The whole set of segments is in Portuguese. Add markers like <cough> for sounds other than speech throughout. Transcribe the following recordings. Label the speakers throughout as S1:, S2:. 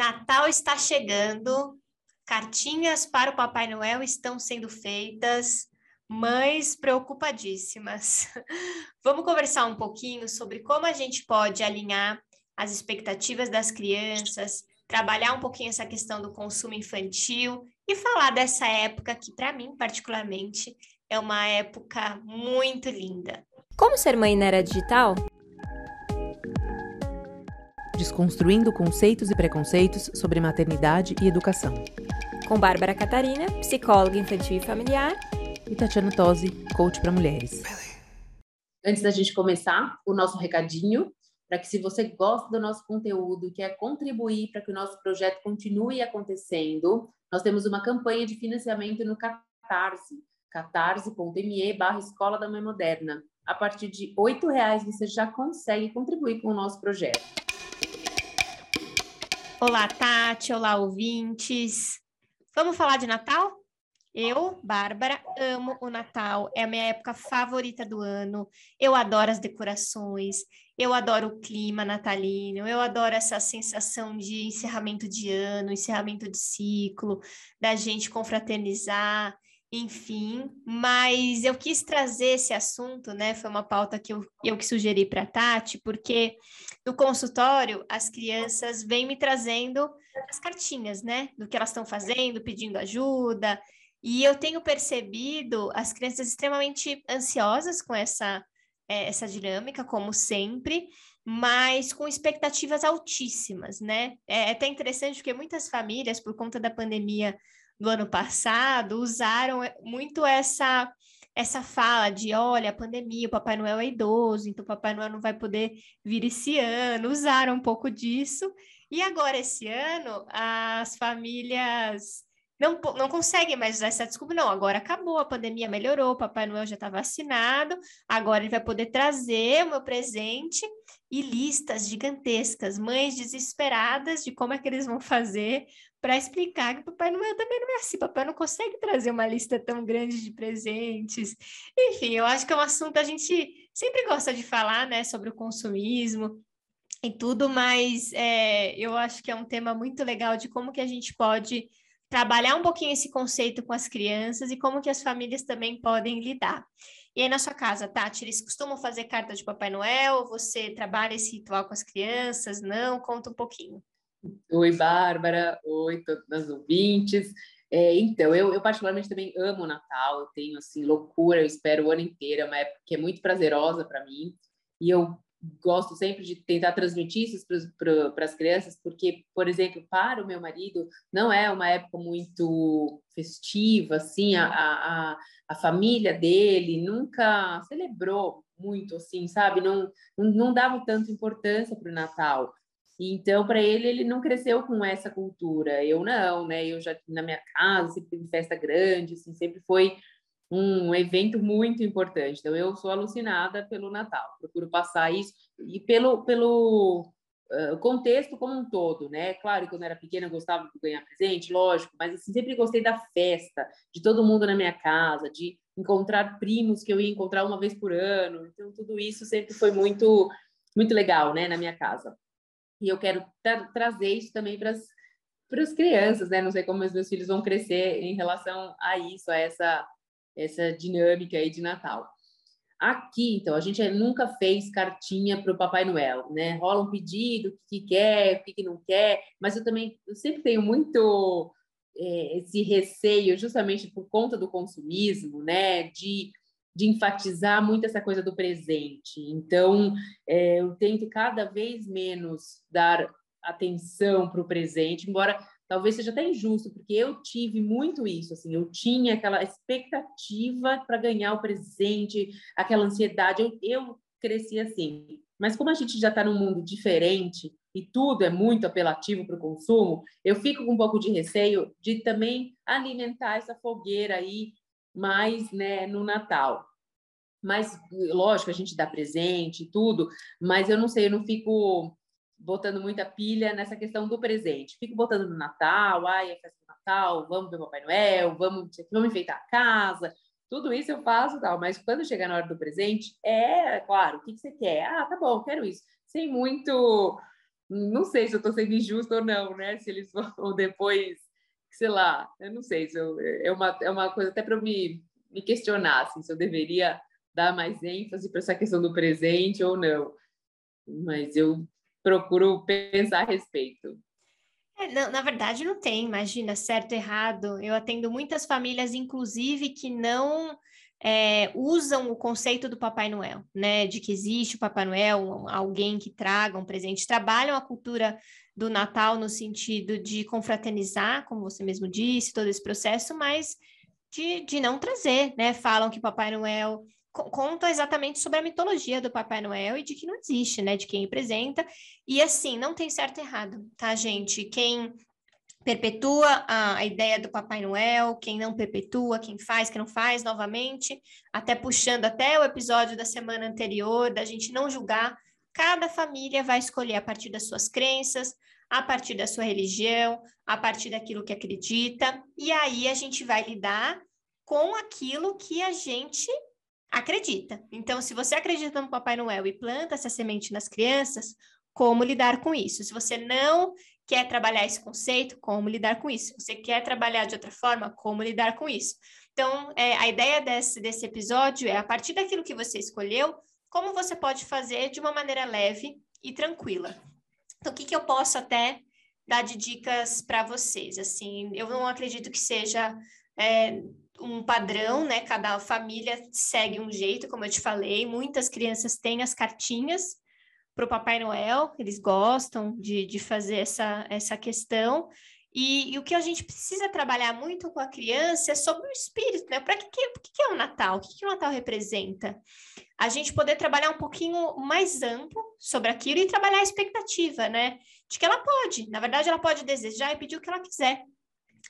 S1: Natal está chegando, cartinhas para o Papai Noel estão sendo feitas, mães preocupadíssimas. <laughs> Vamos conversar um pouquinho sobre como a gente pode alinhar as expectativas das crianças, trabalhar um pouquinho essa questão do consumo infantil e falar dessa época que, para mim, particularmente, é uma época muito linda.
S2: Como ser mãe na era digital?
S3: Desconstruindo conceitos e preconceitos sobre maternidade e educação.
S2: Com Bárbara Catarina, psicóloga infantil e familiar.
S3: E Tatiana Tosi, coach para mulheres.
S4: Antes da gente começar, o nosso recadinho para que se você gosta do nosso conteúdo e quer contribuir para que o nosso projeto continue acontecendo, nós temos uma campanha de financiamento no Catarse, catarse.me barra Escola da Mãe Moderna. A partir de R$ reais você já consegue contribuir com o nosso projeto.
S1: Olá, Tati. Olá, ouvintes. Vamos falar de Natal? Eu, Bárbara, amo o Natal, é a minha época favorita do ano. Eu adoro as decorações, eu adoro o clima natalino, eu adoro essa sensação de encerramento de ano, encerramento de ciclo, da gente confraternizar, enfim. Mas eu quis trazer esse assunto, né? Foi uma pauta que eu, que sugeri para a Tati, porque no consultório as crianças vêm me trazendo as cartinhas, né? Do que elas estão fazendo, pedindo ajuda. E eu tenho percebido as crianças extremamente ansiosas com essa, é, essa dinâmica, como sempre, mas com expectativas altíssimas, né? É, é até interessante porque muitas famílias, por conta da pandemia do ano passado, usaram é, muito essa essa fala de, olha, a pandemia, o Papai Noel é idoso, então o Papai Noel não vai poder vir esse ano, usaram um pouco disso. E agora, esse ano, as famílias não, não conseguem mais usar essa desculpa, não, agora acabou, a pandemia melhorou, Papai Noel já está vacinado, agora ele vai poder trazer o meu presente e listas gigantescas, mães desesperadas de como é que eles vão fazer para explicar que Papai Noel também não é assim, papai não consegue trazer uma lista tão grande de presentes. Enfim, eu acho que é um assunto a gente sempre gosta de falar, né, sobre o consumismo, e tudo, mas é, eu acho que é um tema muito legal de como que a gente pode trabalhar um pouquinho esse conceito com as crianças e como que as famílias também podem lidar. E aí, na sua casa, Tati, eles costumam fazer carta de Papai Noel? Você trabalha esse ritual com as crianças? Não? Conta um pouquinho.
S4: Oi, Bárbara. Oi, todos os ouvintes. É, então, eu, eu, particularmente também amo o Natal. Eu tenho, assim, loucura. Eu espero o ano inteiro. É uma época que é muito prazerosa para mim. E eu gosto sempre de tentar transmitir isso para as crianças, porque, por exemplo, para o meu marido, não é uma época muito festiva, assim, a, a, a família dele nunca celebrou muito, assim, sabe? Não, não, não dava tanta importância para o Natal. Então, para ele, ele não cresceu com essa cultura. Eu não, né? Eu já na minha casa, sempre teve festa grande, assim, sempre foi um evento muito importante. Então, eu sou alucinada pelo Natal, procuro passar isso e pelo, pelo uh, contexto como um todo, né? Claro que quando eu era pequena eu gostava de ganhar presente, lógico, mas assim, sempre gostei da festa, de todo mundo na minha casa, de encontrar primos que eu ia encontrar uma vez por ano. Então, tudo isso sempre foi muito, muito legal, né, na minha casa. E eu quero tra trazer isso também para as crianças, né? Não sei como os meus filhos vão crescer em relação a isso, a essa essa dinâmica aí de Natal. Aqui, então, a gente nunca fez cartinha para o Papai Noel, né? Rola um pedido, o que, que quer, o que, que não quer, mas eu também eu sempre tenho muito é, esse receio, justamente por conta do consumismo, né? De, de enfatizar muito essa coisa do presente. Então, é, eu tento cada vez menos dar atenção para o presente, embora talvez seja até injusto, porque eu tive muito isso, assim, eu tinha aquela expectativa para ganhar o presente, aquela ansiedade, eu, eu cresci assim. Mas como a gente já está num mundo diferente e tudo é muito apelativo para o consumo, eu fico com um pouco de receio de também alimentar essa fogueira aí mais né, no Natal. Mas, lógico, a gente dá presente e tudo, mas eu não sei, eu não fico botando muita pilha nessa questão do presente. Fico botando no Natal, ai, é festa do Natal, vamos ver o Papai Noel, vamos, vamos enfeitar a casa. Tudo isso eu faço, tal, mas quando chegar na hora do presente, é, claro, o que, que você quer? Ah, tá bom, quero isso. Sem muito não sei se eu estou sendo injusto ou não, né? Se eles vão depois, sei lá, eu não sei se eu, é, uma, é uma coisa até para me, me questionar, assim, se eu deveria dar mais ênfase para essa questão do presente ou não. Mas eu procuro pensar a respeito.
S1: É, não, na verdade, não tem, imagina, certo, errado. Eu atendo muitas famílias, inclusive, que não é, usam o conceito do Papai Noel, né? De que existe o Papai Noel, alguém que traga um presente, trabalham a cultura do Natal no sentido de confraternizar, como você mesmo disse, todo esse processo, mas de, de não trazer, né? Falam que Papai Noel conta exatamente sobre a mitologia do Papai Noel e de que não existe, né? De quem representa. E assim, não tem certo e errado, tá, gente? Quem perpetua a, a, ideia do Papai Noel, quem não perpetua, quem faz, quem não faz, novamente, até puxando até o episódio da semana anterior, da gente não julgar, cada família vai escolher a partir das suas crenças, a partir da sua religião, a partir daquilo que acredita, e aí a gente vai lidar com aquilo que a gente acredita. Então, se você acredita no Papai Noel e planta essa semente nas crianças, como lidar com isso? Se você não quer trabalhar esse conceito, como lidar com isso? Você quer trabalhar de outra forma, como lidar com isso? Então, é, a ideia desse, desse episódio é, a partir daquilo que você escolheu, como você pode fazer de uma maneira leve e tranquila. Então, o que, que eu posso até dar de dicas para vocês? Assim, eu não acredito que seja é, um padrão, né? Cada família segue um jeito, como eu te falei. Muitas crianças têm as cartinhas para o Papai Noel, eles gostam de, de fazer essa, essa questão. E, e, o que a gente precisa trabalhar muito com a criança é sobre o espírito, né? Para que, que, que, é o Natal? O que, que o Natal representa? A gente poder trabalhar um pouquinho mais amplo sobre aquilo e trabalhar a expectativa, né? De que ela pode, na verdade, ela pode desejar e pedir o que ela quiser.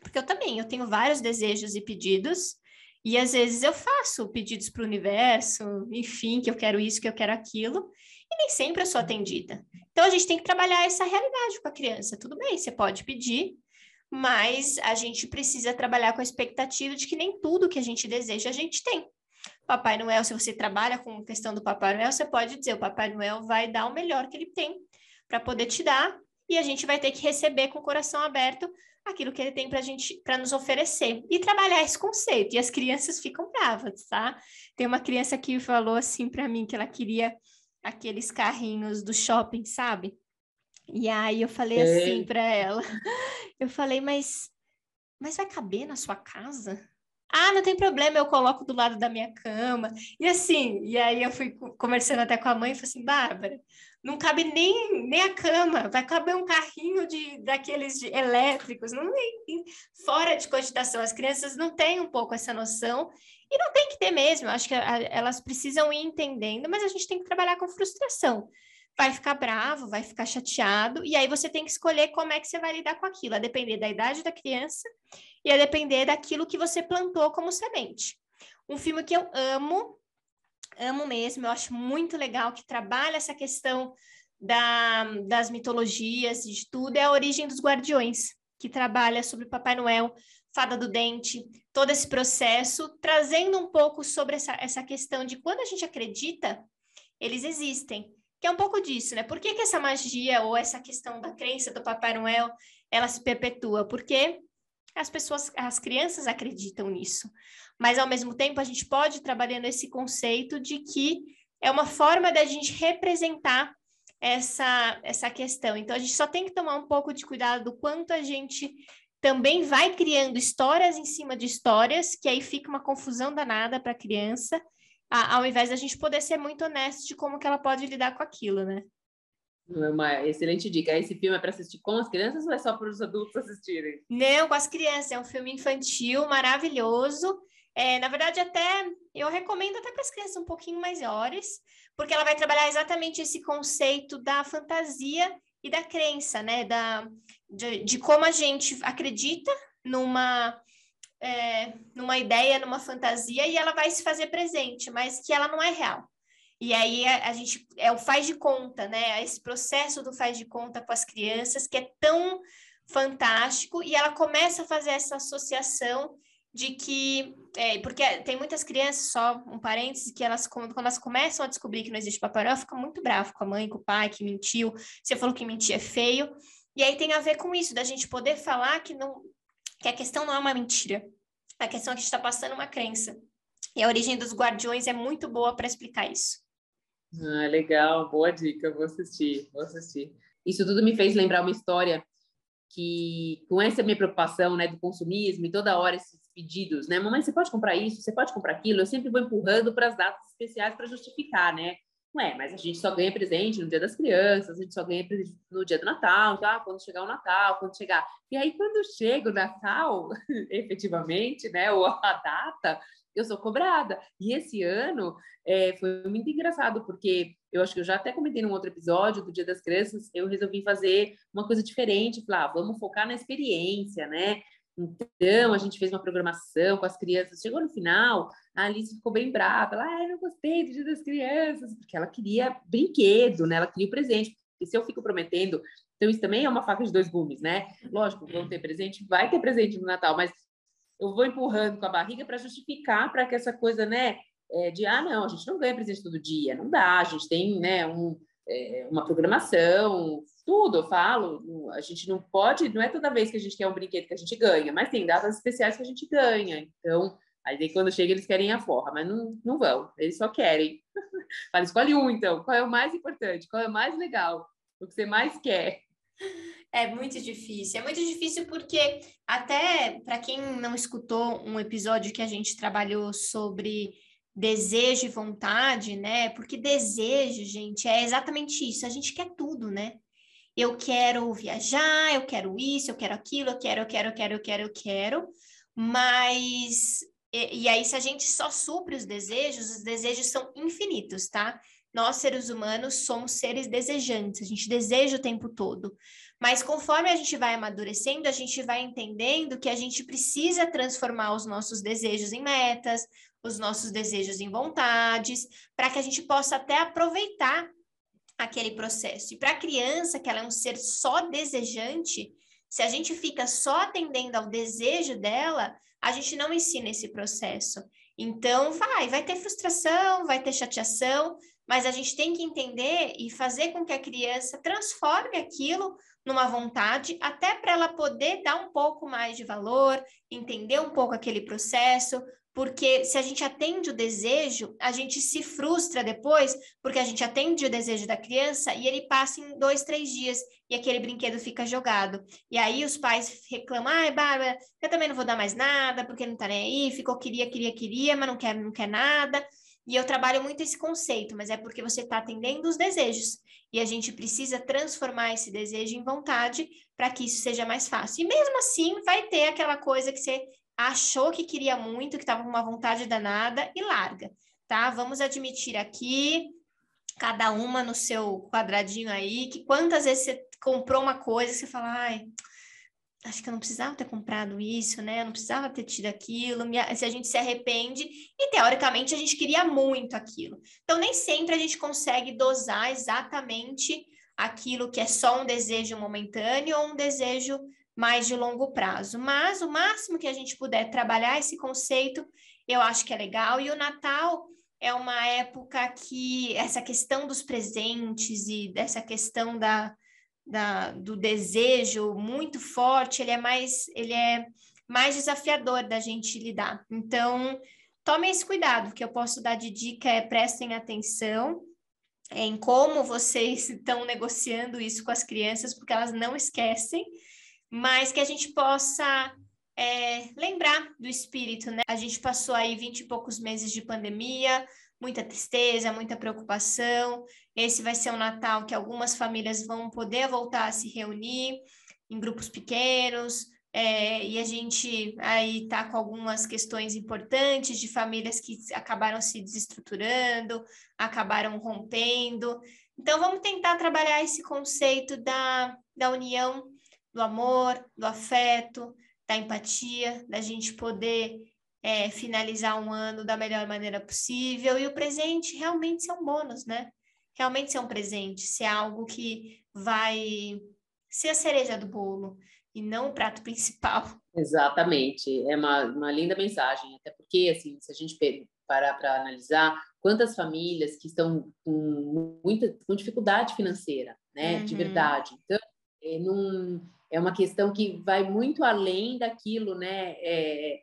S1: Porque eu também, eu tenho vários desejos e pedidos, e às vezes eu faço pedidos para o universo, enfim, que eu quero isso, que eu quero aquilo, e nem sempre eu sou atendida. Então a gente tem que trabalhar essa realidade com a criança. Tudo bem, você pode pedir, mas a gente precisa trabalhar com a expectativa de que nem tudo que a gente deseja a gente tem. Papai Noel, se você trabalha com a questão do Papai Noel, você pode dizer: o Papai Noel vai dar o melhor que ele tem para poder te dar, e a gente vai ter que receber com o coração aberto aquilo que ele tem para gente para nos oferecer e trabalhar esse conceito. E as crianças ficam bravas, tá? Tem uma criança que falou assim para mim que ela queria aqueles carrinhos do shopping, sabe? E aí eu falei assim para ela. <laughs> Eu falei, mas mas vai caber na sua casa? Ah, não tem problema, eu coloco do lado da minha cama. E assim, e aí eu fui conversando até com a mãe e falei assim, Bárbara, não cabe nem, nem a cama, vai caber um carrinho de daqueles de elétricos, não tem, fora de cogitação. As crianças não têm um pouco essa noção e não tem que ter mesmo. Acho que a, elas precisam ir entendendo, mas a gente tem que trabalhar com frustração. Vai ficar bravo, vai ficar chateado, e aí você tem que escolher como é que você vai lidar com aquilo, a depender da idade da criança e a depender daquilo que você plantou como semente. Um filme que eu amo amo mesmo, eu acho muito legal que trabalha essa questão da, das mitologias e de tudo, é a origem dos guardiões, que trabalha sobre Papai Noel, Fada do Dente, todo esse processo, trazendo um pouco sobre essa, essa questão de quando a gente acredita, eles existem. Que é um pouco disso, né? Por que, que essa magia ou essa questão da crença do Papai Noel, ela se perpetua? Porque as pessoas, as crianças acreditam nisso. Mas, ao mesmo tempo, a gente pode ir trabalhando esse conceito de que é uma forma da gente representar essa, essa questão. Então, a gente só tem que tomar um pouco de cuidado do quanto a gente também vai criando histórias em cima de histórias, que aí fica uma confusão danada para a criança, ao invés da gente poder ser muito honesto de como que ela pode lidar com aquilo, né?
S4: É uma excelente dica. Esse filme é para assistir com as crianças ou é só para os adultos assistirem?
S1: Não, com as crianças. É um filme infantil maravilhoso. É, na verdade, até eu recomendo até para as crianças um pouquinho maiores, porque ela vai trabalhar exatamente esse conceito da fantasia e da crença, né? Da, de, de como a gente acredita numa, é, numa ideia, numa fantasia, e ela vai se fazer presente, mas que ela não é real. E aí a, a, gente é o faz de conta, né? Esse processo do faz de conta com as crianças que é tão fantástico e ela começa a fazer essa associação de que é, porque tem muitas crianças, só um parênteses, que elas, quando elas começam a descobrir que não existe Papai Noel, ficam muito bravas com a mãe, com o pai, que mentiu. Você falou que mentir é feio. E aí tem a ver com isso, da gente poder falar que, não, que a questão não é uma mentira. A questão é que está passando uma crença. E a origem dos guardiões é muito boa para explicar isso.
S4: Ah, legal, boa dica, vou assistir, vou assistir. Isso tudo me fez lembrar uma história que, com essa minha preocupação, né, do consumismo e toda hora esses pedidos, né, mamãe, você pode comprar isso, você pode comprar aquilo, eu sempre vou empurrando para as datas especiais para justificar, né? Ué, mas a gente só ganha presente no dia das crianças, a gente só ganha presente no dia do Natal, então, ah, quando chegar o Natal, quando chegar. E aí, quando chega o Natal, <laughs> efetivamente, né, ou a data, eu sou cobrada. E esse ano é, foi muito engraçado, porque eu acho que eu já até comentei num outro episódio do Dia das Crianças, eu resolvi fazer uma coisa diferente, falar, ah, vamos focar na experiência, né? Então, a gente fez uma programação com as crianças. Chegou no final, a Alice ficou bem brava. Ela, ah, eu não gostei do Dia das Crianças, porque ela queria brinquedo, né? Ela queria o presente. E se eu fico prometendo, então isso também é uma faca de dois gumes, né? Lógico, vão ter presente, vai ter presente no Natal, mas eu vou empurrando com a barriga para justificar para que essa coisa, né, é, de ah, não, a gente não ganha presente todo dia, não dá, a gente tem, né, um, é, uma programação, tudo, eu falo, a gente não pode, não é toda vez que a gente quer um brinquedo que a gente ganha, mas tem datas especiais que a gente ganha, então, aí quando chega eles querem a forra, mas não, não vão, eles só querem. <laughs> Fala, escolhe um então, qual é o mais importante, qual é o mais legal, o que você mais quer.
S1: É muito difícil. É muito difícil porque, até para quem não escutou um episódio que a gente trabalhou sobre desejo e vontade, né? Porque desejo, gente, é exatamente isso. A gente quer tudo, né? Eu quero viajar, eu quero isso, eu quero aquilo, eu quero, eu quero, eu quero, eu quero, eu quero. Mas e, e aí, se a gente só supre os desejos, os desejos são infinitos, tá? Nós, seres humanos, somos seres desejantes, a gente deseja o tempo todo. Mas conforme a gente vai amadurecendo, a gente vai entendendo que a gente precisa transformar os nossos desejos em metas, os nossos desejos em vontades, para que a gente possa até aproveitar aquele processo. E para a criança, que ela é um ser só desejante, se a gente fica só atendendo ao desejo dela, a gente não ensina esse processo. Então, vai, vai ter frustração, vai ter chateação, mas a gente tem que entender e fazer com que a criança transforme aquilo numa vontade, até para ela poder dar um pouco mais de valor, entender um pouco aquele processo, porque se a gente atende o desejo, a gente se frustra depois, porque a gente atende o desejo da criança e ele passa em dois, três dias e aquele brinquedo fica jogado. E aí os pais reclamam, ai, Bárbara, eu também não vou dar mais nada, porque não tá nem aí, ficou, queria, queria, queria, mas não quer, não quer nada. E eu trabalho muito esse conceito, mas é porque você está atendendo os desejos. E a gente precisa transformar esse desejo em vontade para que isso seja mais fácil. E mesmo assim, vai ter aquela coisa que você achou que queria muito, que estava com uma vontade danada e larga, tá? Vamos admitir aqui, cada uma no seu quadradinho aí, que quantas vezes você comprou uma coisa e você fala, ai, acho que eu não precisava ter comprado isso, né? Eu não precisava ter tido aquilo. Se a gente se arrepende e teoricamente a gente queria muito aquilo. Então nem sempre a gente consegue dosar exatamente aquilo que é só um desejo momentâneo ou um desejo mais de longo prazo. Mas o máximo que a gente puder trabalhar esse conceito, eu acho que é legal. E o Natal é uma época que essa questão dos presentes e dessa questão da, da, do desejo muito forte, ele é mais ele é mais desafiador da gente lidar. Então, tomem esse cuidado, que eu posso dar de dica é prestem atenção em como vocês <laughs> estão negociando isso com as crianças, porque elas não esquecem mas que a gente possa é, lembrar do espírito, né? A gente passou aí vinte e poucos meses de pandemia, muita tristeza, muita preocupação. Esse vai ser um Natal que algumas famílias vão poder voltar a se reunir em grupos pequenos, é, e a gente aí tá com algumas questões importantes de famílias que acabaram se desestruturando, acabaram rompendo. Então, vamos tentar trabalhar esse conceito da, da união do amor, do afeto, da empatia, da gente poder é, finalizar um ano da melhor maneira possível e o presente realmente ser um bônus, né? Realmente ser um presente, ser algo que vai ser a cereja do bolo. e não o prato <laughs> principal.
S4: Exatamente, é uma, uma linda mensagem, até porque, assim, se a gente parar para analisar, quantas famílias que estão com muita com dificuldade financeira, né, uhum. de verdade. Então, é, num, é uma questão que vai muito além daquilo, né, é,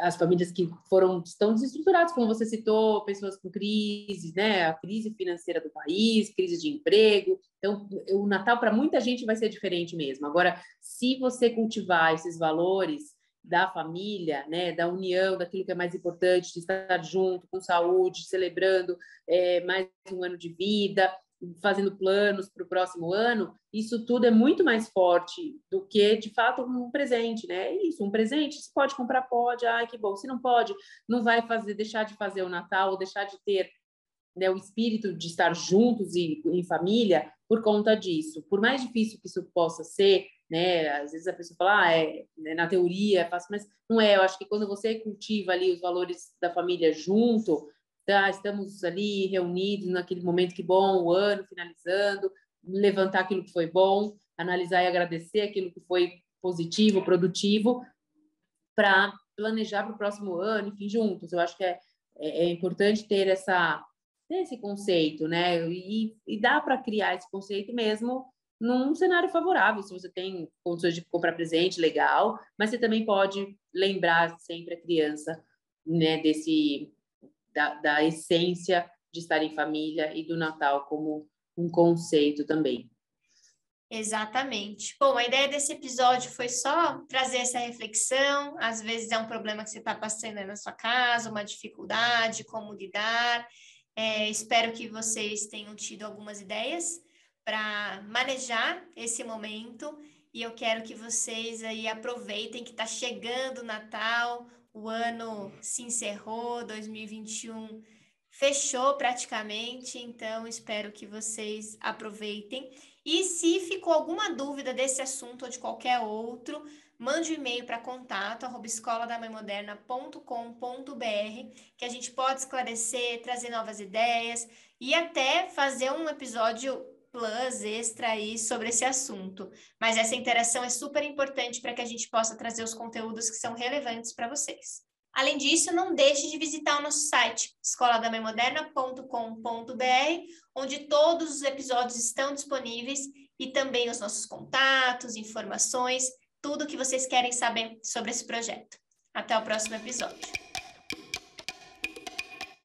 S4: as famílias que foram estão desestruturadas, como você citou, pessoas com crise, né, a crise financeira do país, crise de emprego. Então, o Natal para muita gente vai ser diferente mesmo. Agora, se você cultivar esses valores da família, né, da união, daquilo que é mais importante, de estar junto, com saúde, celebrando é, mais um ano de vida, fazendo planos para o próximo ano, isso tudo é muito mais forte do que, de fato, um presente, né? É isso, um presente, se pode comprar, pode, ai, que bom. Se não pode, não vai fazer, deixar de fazer o Natal, ou deixar de ter né, o espírito de estar juntos e em família por conta disso. Por mais difícil que isso possa ser, né? Às vezes a pessoa fala, ah, é, né, na teoria é fácil, mas não é. Eu acho que quando você cultiva ali os valores da família junto, tá, estamos ali reunidos naquele momento que bom, o ano finalizando, levantar aquilo que foi bom, analisar e agradecer aquilo que foi positivo, produtivo, para planejar para o próximo ano, enfim, juntos. Eu acho que é, é, é importante ter essa ter esse conceito, né? E, e dá para criar esse conceito mesmo num cenário favorável. Se você tem condições de comprar presente, legal, mas você também pode lembrar sempre a criança, né, desse da, da essência de estar em família e do Natal como um conceito também.
S1: Exatamente. Bom, a ideia desse episódio foi só trazer essa reflexão. Às vezes é um problema que você está passando na sua casa, uma dificuldade, como lidar. É, espero que vocês tenham tido algumas ideias para manejar esse momento. E eu quero que vocês aí aproveitem que está chegando o Natal, o ano se encerrou, 2021 fechou praticamente, então espero que vocês aproveitem. E se ficou alguma dúvida desse assunto ou de qualquer outro, mande um e-mail para contato arroba escoladamãemoderna.com.br que a gente pode esclarecer, trazer novas ideias e até fazer um episódio plus extra aí sobre esse assunto. Mas essa interação é super importante para que a gente possa trazer os conteúdos que são relevantes para vocês. Além disso, não deixe de visitar o nosso site, escoladamãemoderna.com.br, onde todos os episódios estão disponíveis e também os nossos contatos, informações, tudo que vocês querem saber sobre esse projeto. Até o próximo episódio.